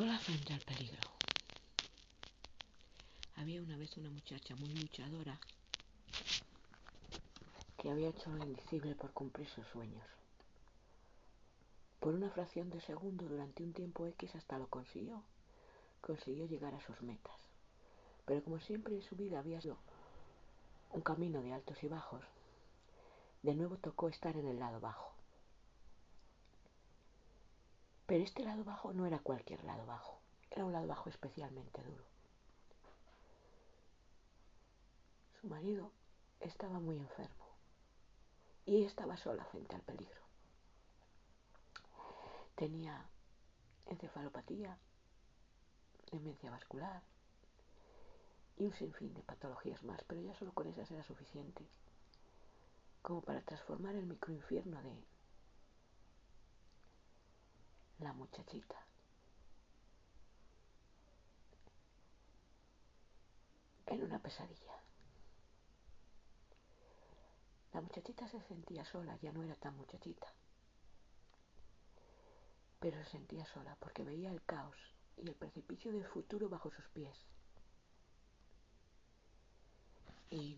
Sola frente al peligro. Había una vez una muchacha muy luchadora que había hecho lo indecible por cumplir sus sueños. Por una fracción de segundo durante un tiempo X hasta lo consiguió. Consiguió llegar a sus metas. Pero como siempre en su vida había sido un camino de altos y bajos, de nuevo tocó estar en el lado bajo. Pero este lado bajo no era cualquier lado bajo, era un lado bajo especialmente duro. Su marido estaba muy enfermo y estaba sola frente al peligro. Tenía encefalopatía, demencia vascular y un sinfín de patologías más, pero ya solo con esas era suficiente como para transformar el microinfierno de la muchachita. En una pesadilla. La muchachita se sentía sola, ya no era tan muchachita. Pero se sentía sola porque veía el caos y el precipicio del futuro bajo sus pies. Y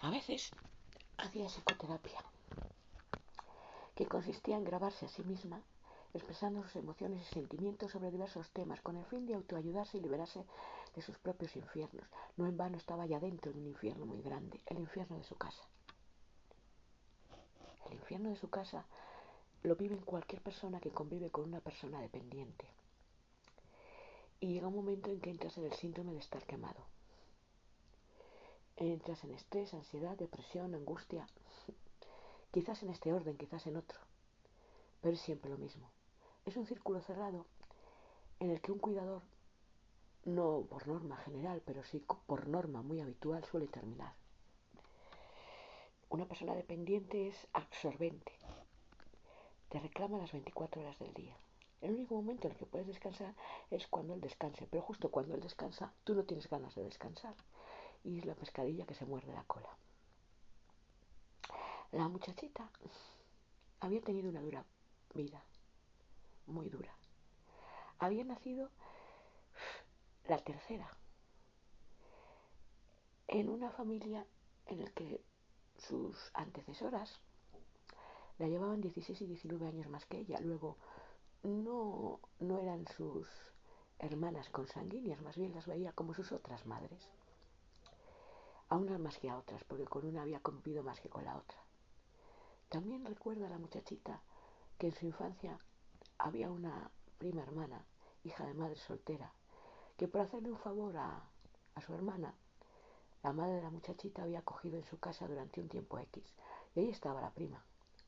a veces hacía psicoterapia que consistía en grabarse a sí misma expresando sus emociones y sentimientos sobre diversos temas con el fin de autoayudarse y liberarse de sus propios infiernos. No en vano estaba ya dentro de un infierno muy grande, el infierno de su casa. El infierno de su casa lo vive cualquier persona que convive con una persona dependiente. Y llega un momento en que entras en el síndrome de estar quemado. Entras en estrés, ansiedad, depresión, angustia, quizás en este orden, quizás en otro, pero es siempre lo mismo. Es un círculo cerrado en el que un cuidador, no por norma general, pero sí por norma muy habitual, suele terminar. Una persona dependiente es absorbente, te reclama las 24 horas del día. El único momento en el que puedes descansar es cuando él descanse, pero justo cuando él descansa, tú no tienes ganas de descansar. Y es la pescadilla que se muerde la cola. La muchachita había tenido una dura vida, muy dura. Había nacido la tercera en una familia en la que sus antecesoras la llevaban 16 y 19 años más que ella. Luego no, no eran sus hermanas consanguíneas, más bien las veía como sus otras madres. A unas más que a otras, porque con una había convivido más que con la otra. También recuerda a la muchachita que en su infancia había una prima hermana, hija de madre soltera, que por hacerle un favor a, su hermana, la madre de la muchachita había acogido en su casa durante un tiempo X. Y ahí estaba la prima,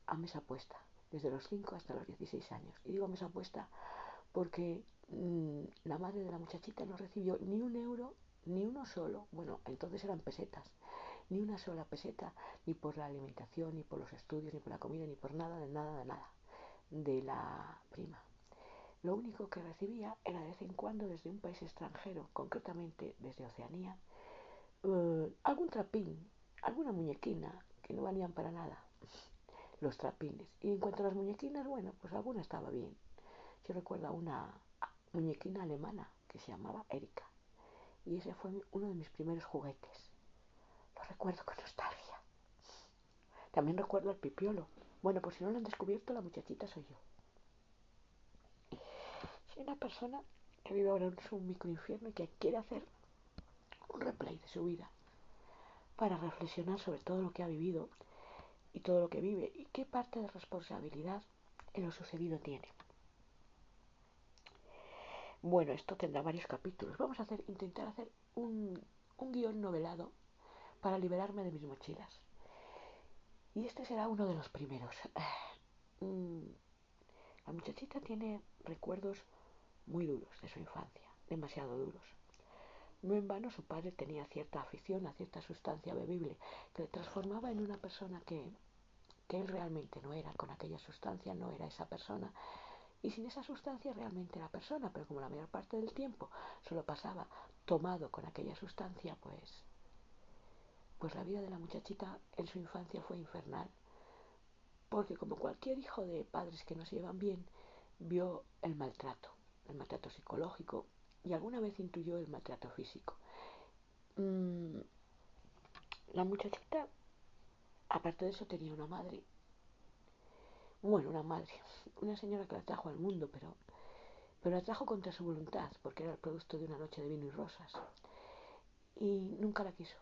a mesa puesta, desde los 5 hasta los 16 años. Y digo mesa puesta porque mmm, la madre de la muchachita no recibió ni un euro, ni uno solo, bueno, entonces eran pesetas, ni una sola peseta, ni por la alimentación, ni por los estudios, ni por la comida, ni por nada, de nada, de nada, de la prima. Lo único que recibía era de vez en cuando desde un país extranjero, concretamente desde Oceanía, uh, algún trapín, alguna muñequina que no valían para nada, los trapines. Y en cuanto a las muñequinas, bueno, pues alguna estaba bien. Yo recuerdo una muñequina alemana que se llamaba Erika. Y ese fue uno de mis primeros juguetes recuerdo con nostalgia. También recuerdo al pipiolo. Bueno, pues si no lo han descubierto, la muchachita soy yo. Soy una persona que vive ahora en un microinfierno y que quiere hacer un replay de su vida para reflexionar sobre todo lo que ha vivido y todo lo que vive y qué parte de responsabilidad en lo sucedido tiene. Bueno, esto tendrá varios capítulos. Vamos a hacer, intentar hacer un, un guion novelado para liberarme de mis mochilas. Y este será uno de los primeros. Mm, la muchachita tiene recuerdos muy duros de su infancia, demasiado duros. No en vano su padre tenía cierta afición a cierta sustancia bebible que le transformaba en una persona que, que él realmente no era, con aquella sustancia no era esa persona. Y sin esa sustancia realmente era persona, pero como la mayor parte del tiempo solo pasaba tomado con aquella sustancia, pues pues la vida de la muchachita en su infancia fue infernal. porque como cualquier hijo de padres que no se llevan bien, vio el maltrato, el maltrato psicológico y alguna vez intuyó el maltrato físico. Mm, la muchachita, aparte de eso, tenía una madre. Bueno, una madre, una señora que la trajo al mundo, pero, pero la trajo contra su voluntad, porque era el producto de una noche de vino y rosas. Y nunca la quiso.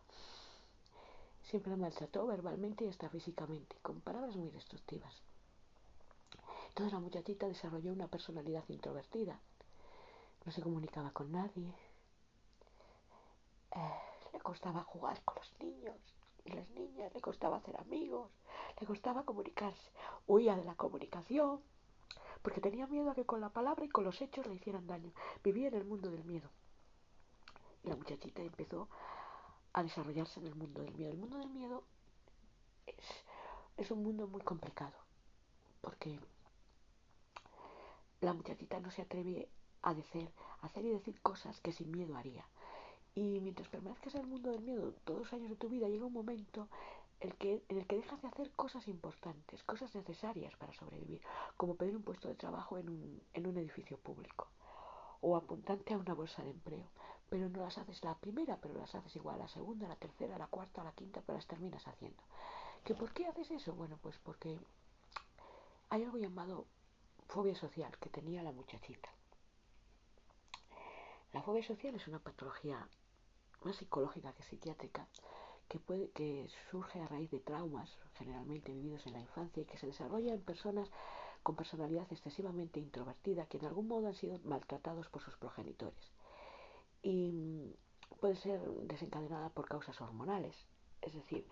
Siempre la maltrató verbalmente y hasta físicamente, con palabras muy destructivas. Entonces la muchachita desarrolló una personalidad introvertida. No se comunicaba con nadie. Eh, le costaba jugar con los niños y las niñas, le costaba hacer amigos, le costaba comunicarse. Huía de la comunicación porque tenía miedo a que con la palabra y con los hechos le hicieran daño. Vivía en el mundo del miedo. Y la muchachita empezó a desarrollarse en el mundo del miedo. El mundo del miedo es, un mundo muy complicado porque la muchachita no se atreve a decir, a hacer y decir cosas que sin miedo haría. Y mientras permanezcas en el mundo del miedo todos los años de tu vida, llega un momento en el que dejas de hacer cosas importantes, cosas necesarias para sobrevivir, como pedir un puesto de trabajo en un, en un edificio público o apuntarte a una bolsa de empleo. Pero no las haces la primera, pero las haces igual la segunda, la tercera, la cuarta, la quinta, pero las terminas haciendo. ¿Que ¿Por qué haces eso? Bueno, pues porque hay algo llamado fobia social que tenía la muchachita. La fobia social es una patología más psicológica que psiquiátrica que, puede, que surge a raíz de traumas generalmente vividos en la infancia y que se desarrolla en personas con personalidad excesivamente introvertida que en algún modo han sido maltratados por sus progenitores. Y puede ser desencadenada por causas hormonales, es decir,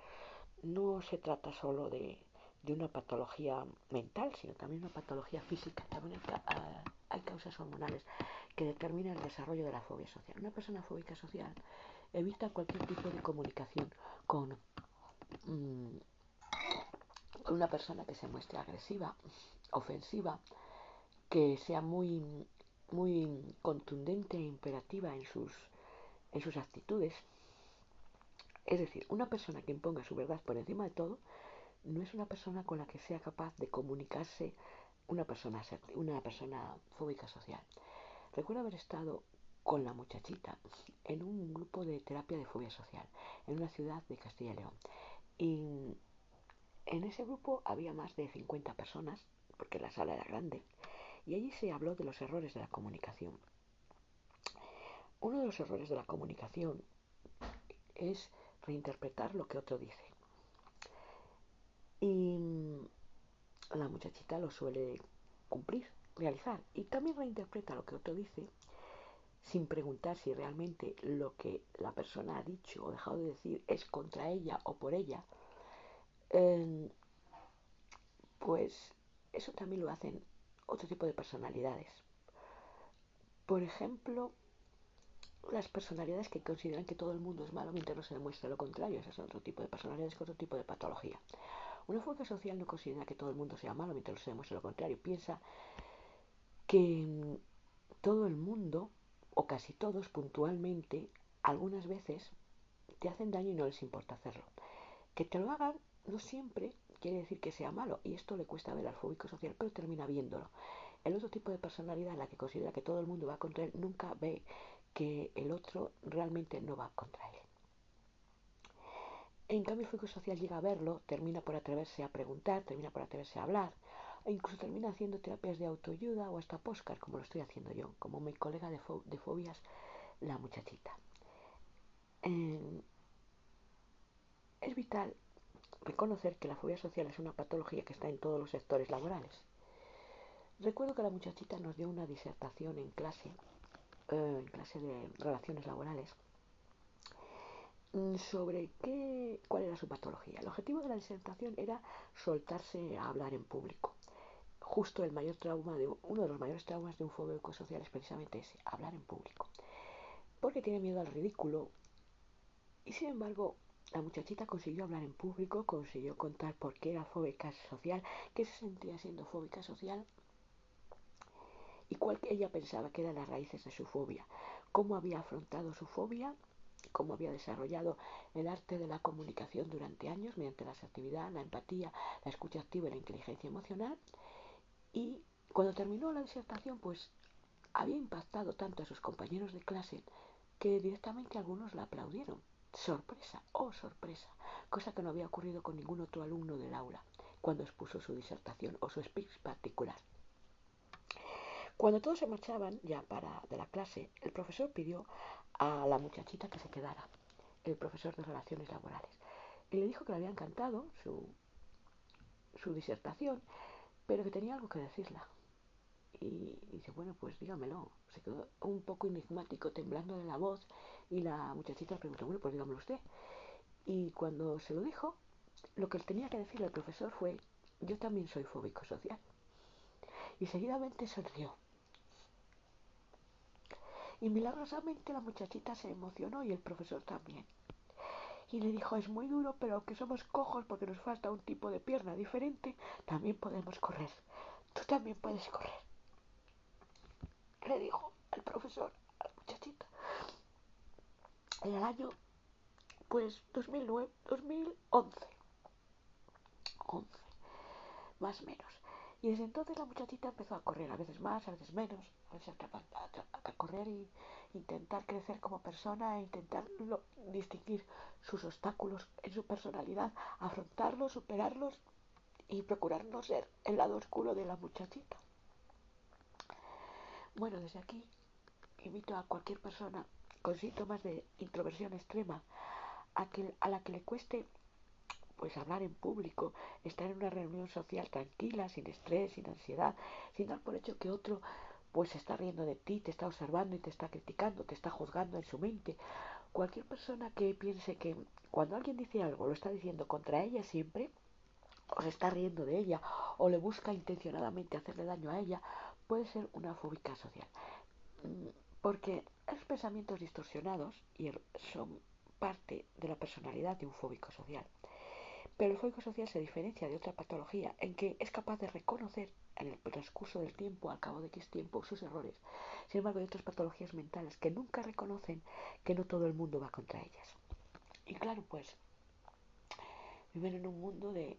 no se trata solo de de una patología mental, sino también una patología física. También hay causas hormonales que determinan el desarrollo de la fobia social. Una persona fóbica social evita cualquier tipo de comunicación con, mm, con una persona que se muestre agresiva, ofensiva, que sea muy, muy contundente e imperativa en sus, en sus actitudes. Es decir, una persona que imponga su verdad por encima de todo no es una persona con la que sea capaz de comunicarse una persona, una persona fóbica social. Recuerdo haber estado con la muchachita en un grupo de terapia de fobia social en una ciudad de Castilla y León. Y en ese grupo había más de 50 personas, porque la sala era grande, y allí se habló de los errores de la comunicación. Uno de los errores de la comunicación es reinterpretar lo que otro dice. Y la muchachita lo suele cumplir, realizar. Y también reinterpreta lo que otro dice sin preguntar si realmente lo que la persona ha dicho o dejado de decir es contra ella o por ella. Em, pues eso también lo hacen otro tipo de personalidades. Por ejemplo, las personalidades que consideran que todo el mundo es malo mientras no se demuestra lo contrario. Esas son otro tipo de personalidades con otro tipo de patología. Una fuerza social no considera que todo el mundo sea malo mientras se demuestra lo contrario. Piensa que todo el mundo, o casi todos puntualmente, algunas veces te hacen daño y no les importa hacerlo. Que te lo hagan no siempre quiere decir que sea malo, y esto le cuesta ver al fóbico social, pero termina viéndolo. El otro tipo de personalidad, la que considera que todo el mundo va contra él, nunca ve que el otro realmente no va contra él. En cambio, el social llega a verlo, termina por atreverse a preguntar, termina por atreverse a hablar, e incluso termina haciendo terapias de autoayuda o hasta postcard, como lo estoy haciendo yo, como mi colega de, fobias, la muchachita. Em, es vital reconocer que la fobia social es una patología que está en todos los sectores laborales. Recuerdo que la muchachita nos dio una disertación en clase, eh, en clase de relaciones laborales, Mm, sobre qué, cuál era su patología. El objetivo de la disertación era soltarse a hablar en público. Justo el mayor trauma de uno de los mayores traumas de un fóbico social es precisamente ese, hablar en público. Porque tiene miedo al ridículo. Y sin embargo, la muchachita consiguió hablar en público, consiguió contar por qué era fóbica social, qué se sentía siendo fóbica social y cuál ella pensaba que eran las raíces de su fobia, cómo había afrontado su fobia cómo había desarrollado el arte de la comunicación durante años mediante la asertividad, la empatía, la escucha activa y la inteligencia emocional. Y cuando terminó la disertación, pues había impactado tanto a sus compañeros de clase que directamente algunos la aplaudieron. Sorpresa, oh sorpresa, cosa que no había ocurrido con ningún otro alumno del aula cuando expuso su disertación o su speech particular. Cuando todos se marchaban ya para de la clase, el profesor pidió a la muchachita que se quedara, el profesor de relaciones laborales, y le dijo que le había encantado su, su disertación, pero que tenía algo que decirla. Y dice, bueno, pues dígamelo. Se quedó un poco enigmático, temblando de la voz, y la muchachita preguntó, bueno, pues dígamelo usted. Y cuando se lo dijo, lo que tenía que decirle al profesor fue, yo también soy fóbico social. Y seguidamente sonrió. Y milagrosamente la muchachita se emocionó y el profesor también. Y le dijo, es muy duro, pero aunque somos cojos porque nos falta un tipo de pierna diferente, también podemos correr. Tú también puedes correr. Le dijo el profesor a la muchachita. En el año, pues, 2009, 2011. 11, más o menos. Y desde entonces la muchachita empezó a correr, a veces más, a veces menos, a veces a, a, correr y intentar crecer como persona e intentar distinguir sus obstáculos en su personalidad, afrontarlos, superarlos y procurar no ser el lado oscuro de la muchachita. Bueno, desde aquí invito a cualquier persona con síntomas de introversión extrema a, a la que le cueste pues hablar en público, estar en una reunión social tranquila, sin estrés, sin ansiedad, sin dar por hecho que otro pues se está riendo de ti, te está observando y te está criticando, te está juzgando en su mente. Cualquier persona que piense que cuando alguien dice algo lo está diciendo contra ella siempre, o se está riendo de ella, o le busca intencionadamente hacerle daño a ella, puede ser una fóbica social. Porque esos pensamientos distorsionados son parte de la personalidad de un fóbico social. Pero el fóbico social se diferencia de otra patología en que es capaz de reconocer en el transcurso del tiempo, al cabo de X tiempo, sus errores. Sin embargo, hay otras patologías mentales que nunca reconocen que no todo el mundo va contra ellas. Y claro, pues viven en un mundo de,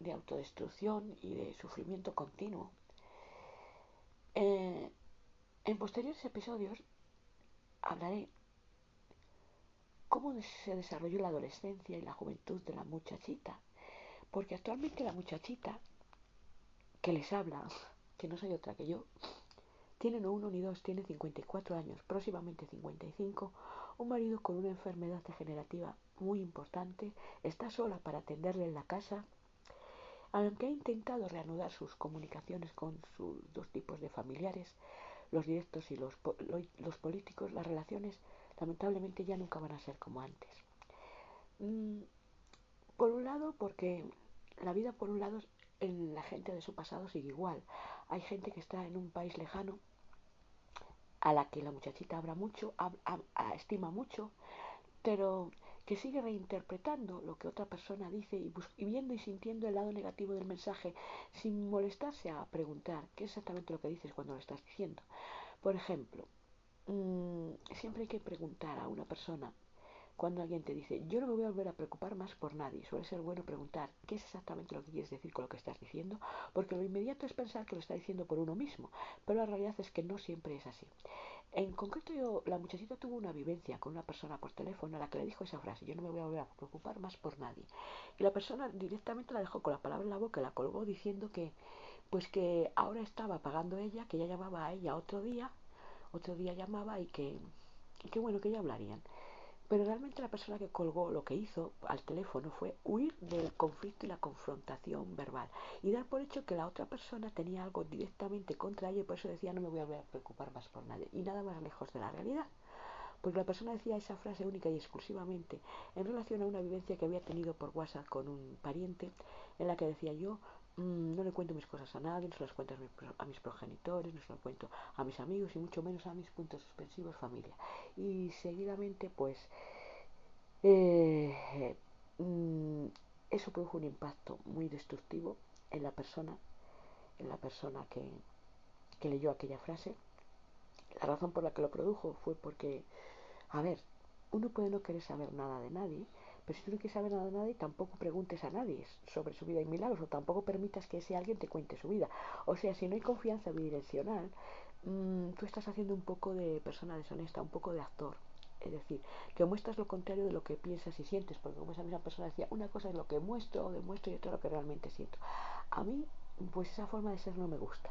de autodestrucción y de sufrimiento continuo. Eh, en posteriores episodios hablaré cómo se desarrolló la adolescencia y la juventud de la muchachita. Porque actualmente la muchachita que les habla, que no soy otra que yo, tiene no uno ni dos, tiene 54 años, próximamente 55, un marido con una enfermedad degenerativa muy importante, está sola para atenderle en la casa, aunque ha intentado reanudar sus comunicaciones con sus dos tipos de familiares, los directos y los, los políticos, las relaciones lamentablemente ya nunca van a ser como antes. Mm, por un lado, porque la vida, por un lado, en la gente de su pasado sigue igual. Hay gente que está en un país lejano a la que la muchachita habla mucho, estima mucho, pero que sigue reinterpretando lo que otra persona dice y, viendo y sintiendo el lado negativo del mensaje sin molestarse a preguntar qué es exactamente lo que dices cuando lo estás diciendo. Por ejemplo, Mm, siempre hay que preguntar a una persona cuando alguien te dice yo no me voy a volver a preocupar más por nadie. Suele ser bueno preguntar qué es exactamente lo que quieres decir con lo que estás diciendo, porque lo inmediato es pensar que lo está diciendo por uno mismo, pero la realidad es que no siempre es así. En concreto yo, la muchachita tuvo una vivencia con una persona por teléfono a la que le dijo esa frase, yo no me voy a volver a preocupar más por nadie. Y la persona directamente la dejó con la palabra en la boca la colgó diciendo que pues que ahora estaba pagando ella, que ya llamaba a ella otro día otro día llamaba y que, y bueno, que ya hablarían. Pero realmente la persona que colgó lo que hizo al teléfono fue huir del conflicto y la confrontación verbal y dar por hecho que la otra persona tenía algo directamente contra ella y por eso decía no me voy a preocupar más por nadie. Y nada más lejos de la realidad. Porque la persona decía esa frase única y exclusivamente en relación a una vivencia que había tenido por WhatsApp con un pariente en la que decía yo Mm, no le cuento mis cosas a nadie, no se las cuento a mis, progenitores, no se las cuento a mis amigos y mucho menos a mis puntos suspensivos familia. Y seguidamente, pues, eh, mm, eso produjo un impacto muy destructivo en la persona, en la persona que, que leyó aquella frase. La razón por la que lo produjo fue porque, a ver, uno puede no querer saber nada de nadie, pero si tú no quieres saber nada de nadie, tampoco preguntes a nadie sobre su vida y milagros, o tampoco permitas que ese alguien te cuente su vida. O sea, si no hay confianza bidireccional, mmm, tú estás haciendo un poco de persona deshonesta, un poco de actor. Es decir, que muestras lo contrario de lo que piensas y sientes, porque como esa misma persona decía, una cosa es lo que muestro o demuestro y otra lo que realmente siento. A mí, pues esa forma de ser no me gusta.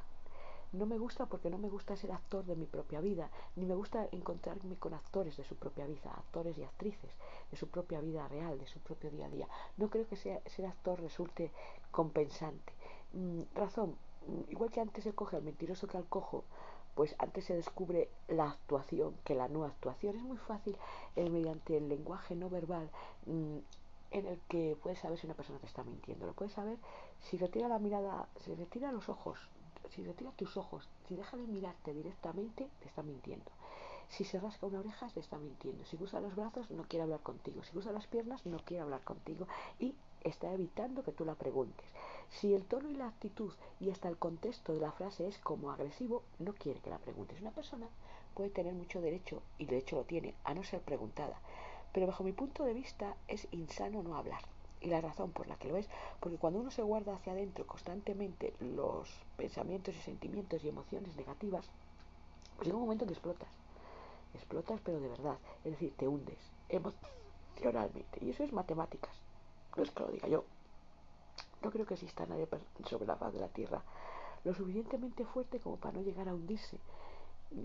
No me gusta porque no me gusta ser actor de mi propia vida, ni me gusta encontrarme con actores de su propia vida, actores y actrices de su propia vida real, de su propio día a día. No creo que sea, ser actor resulte compensante. Mm, razón, mm, igual que antes se coge al mentiroso que al cojo, pues antes se descubre la actuación que la no actuación. Es muy fácil eh, mediante el lenguaje no verbal mm, en el que puedes saber si una persona te está mintiendo. Lo puedes saber si retira la mirada, si retira los ojos, si retira tus ojos, si deja de mirarte directamente, te está mintiendo. Si se rasca una oreja, te está mintiendo. Si cruza los brazos, no quiere hablar contigo. Si cruza las piernas, no quiere hablar contigo. Y está evitando que tú la preguntes. Si el tono y la actitud y hasta el contexto de la frase es como agresivo, no quiere que la preguntes. Una persona puede tener mucho derecho, y de hecho lo tiene, a no ser preguntada. Pero bajo mi punto de vista es insano no hablar. Y la razón por la que lo es, porque cuando uno se guarda hacia adentro constantemente los pensamientos y sentimientos y emociones negativas, pues llega un momento que explotas. Explotas pero de verdad. Es decir, te hundes emocionalmente. Y eso es matemáticas. No es que lo diga yo. No creo que exista nadie sobre la faz de la Tierra lo suficientemente fuerte como para no llegar a hundirse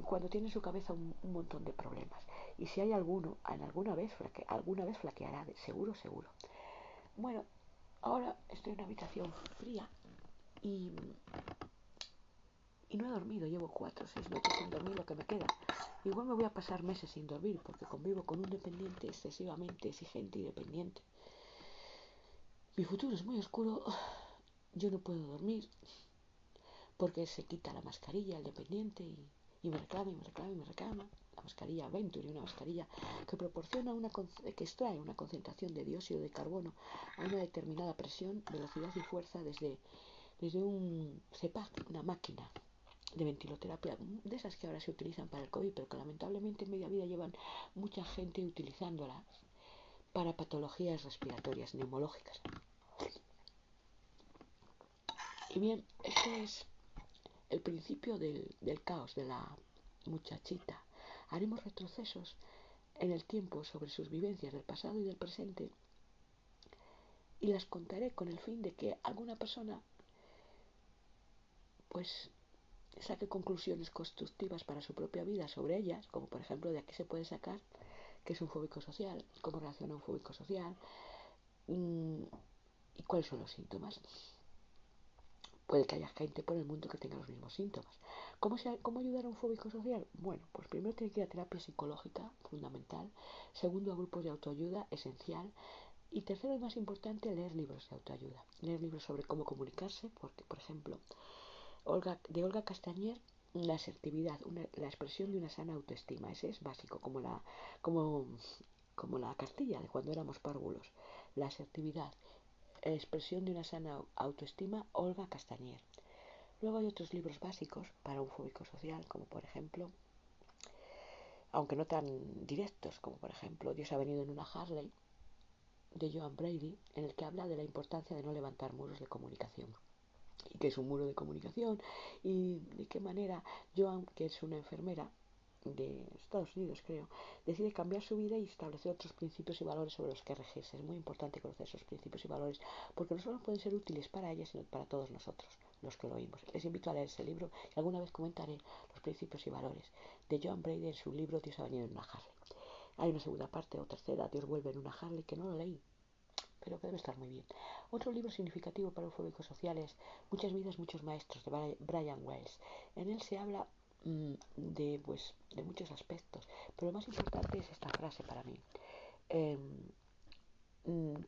cuando tiene en su cabeza un, montón de problemas. Y si hay alguno, alguna vez, flaque, alguna vez flaqueará, seguro, seguro. Bueno, ahora estoy en una habitación fría y, y no he dormido, llevo cuatro o seis noches sin dormir lo que me queda. Igual me voy a pasar meses sin dormir porque convivo con un dependiente excesivamente exigente y dependiente. Mi futuro es muy oscuro, yo no puedo dormir porque se quita la mascarilla el dependiente y, y me reclama y me reclama y me reclama la mascarilla Venturi, una mascarilla que proporciona una que extrae una concentración de dióxido de carbono a una determinada presión, velocidad y fuerza desde, desde un CEPAC, una máquina de ventiloterapia, de esas que ahora se utilizan para el COVID, pero que lamentablemente en media vida llevan mucha gente utilizándolas para patologías respiratorias neumológicas. Y bien, este es el principio del, del caos de la muchachita. Haremos retrocesos en el tiempo sobre sus vivencias del pasado y del presente y las contaré con el fin de que alguna persona pues saque conclusiones constructivas para su propia vida sobre ellas, como por ejemplo de aquí se puede sacar que es un fóbico social, cómo reacciona un fóbico social mmm, y cuáles son los síntomas. Puede que haya gente por el mundo que tenga los mismos síntomas. ¿Cómo, se, ¿Cómo ayudar a un fóbico social? Bueno, pues primero tiene que ir a terapia psicológica, fundamental. Segundo, a grupos de autoayuda, esencial. Y tercero y más importante, leer libros de autoayuda. Leer libros sobre cómo comunicarse, porque, por ejemplo, de Olga Castañer, la asertividad, una, la expresión de una sana autoestima. Ese es básico, como la, como, como la Castilla de cuando éramos párvulos. La asertividad Expresión de una sana autoestima, Olga Castañer. Luego hay otros libros básicos para un fóbico social, como por ejemplo, aunque no tan directos, como por ejemplo Dios ha venido en una Harley, de Joan Brady, en el que habla de la importancia de no levantar muros de comunicación. Y qué es un muro de comunicación y de qué manera Joan, que es una enfermera, de Estados Unidos, creo, decide cambiar su vida y establecer otros principios y valores sobre los que regirse. Es muy importante conocer esos principios y valores porque no solo pueden ser útiles para ella, sino para todos nosotros, los que lo oímos. Les invito a leer ese libro y alguna vez comentaré los principios y valores de John Brady en su libro Dios ha venido en una Harley. Hay una segunda parte o tercera, Dios vuelve en una Harley, que no lo leí, pero que debe estar muy bien. Otro libro significativo para un fóbico social es Muchas vidas, muchos maestros, de Brian Wells. En él se habla de, pues, de muchos aspectos, pero lo más importante es esta frase para mí. Eh,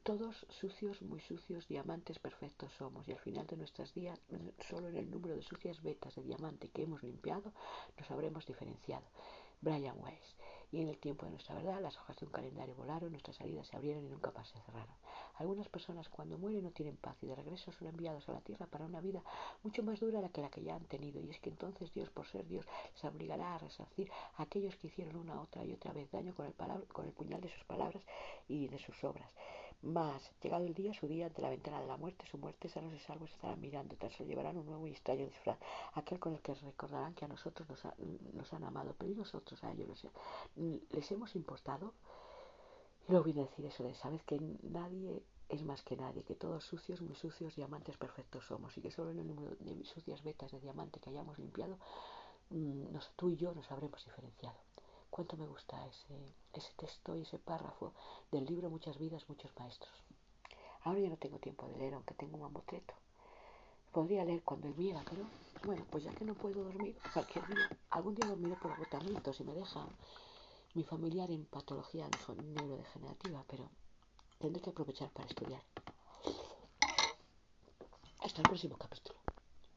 todos sucios, muy sucios, diamantes perfectos somos y al final de nuestros días, solo en el número de sucias vetas de diamante que hemos limpiado, nos habremos diferenciado. Brian Weiss. Y en el tiempo de nuestra verdad, las hojas de un calendario volaron, nuestras salidas se abrieron y nunca más se cerraron. Algunas personas cuando mueren no tienen paz y de regreso son enviados a la tierra para una vida mucho más dura que la que ya han tenido. Y es que entonces Dios, por ser Dios, les obligará a resarcir a aquellos que hicieron una, otra y otra vez daño con el, con el puñal de sus palabras y de sus obras. Mas, llegado el día, su día ante la ventana de la muerte, su muerte, sanos y salvos estarán mirando, tan solo llevarán un nuevo y extraño disfraz, aquel con el que recordarán que a nosotros nos, ha, nos han amado, pero y nosotros a ellos les, hemos importado. Y luego viene a decir eso de, sabes que nadie es más que nadie, que todos sucios, muy sucios, diamantes perfectos somos, y que solo en el número de sucias vetas de diamante que hayamos limpiado, nos, tú y yo nos habremos diferenciado. Cuánto me gusta ese, texto y ese párrafo del libro Muchas vidas, muchos maestros. Ahora ya no tengo tiempo de leer, aunque tengo un mamotreto. Podría leer cuando viera, pero bueno, pues ya que no puedo dormir cualquier día, algún día dormiré por agotamiento si me deja mi familiar en patología neurodegenerativa, pero tendré que aprovechar para estudiar. Hasta el próximo capítulo.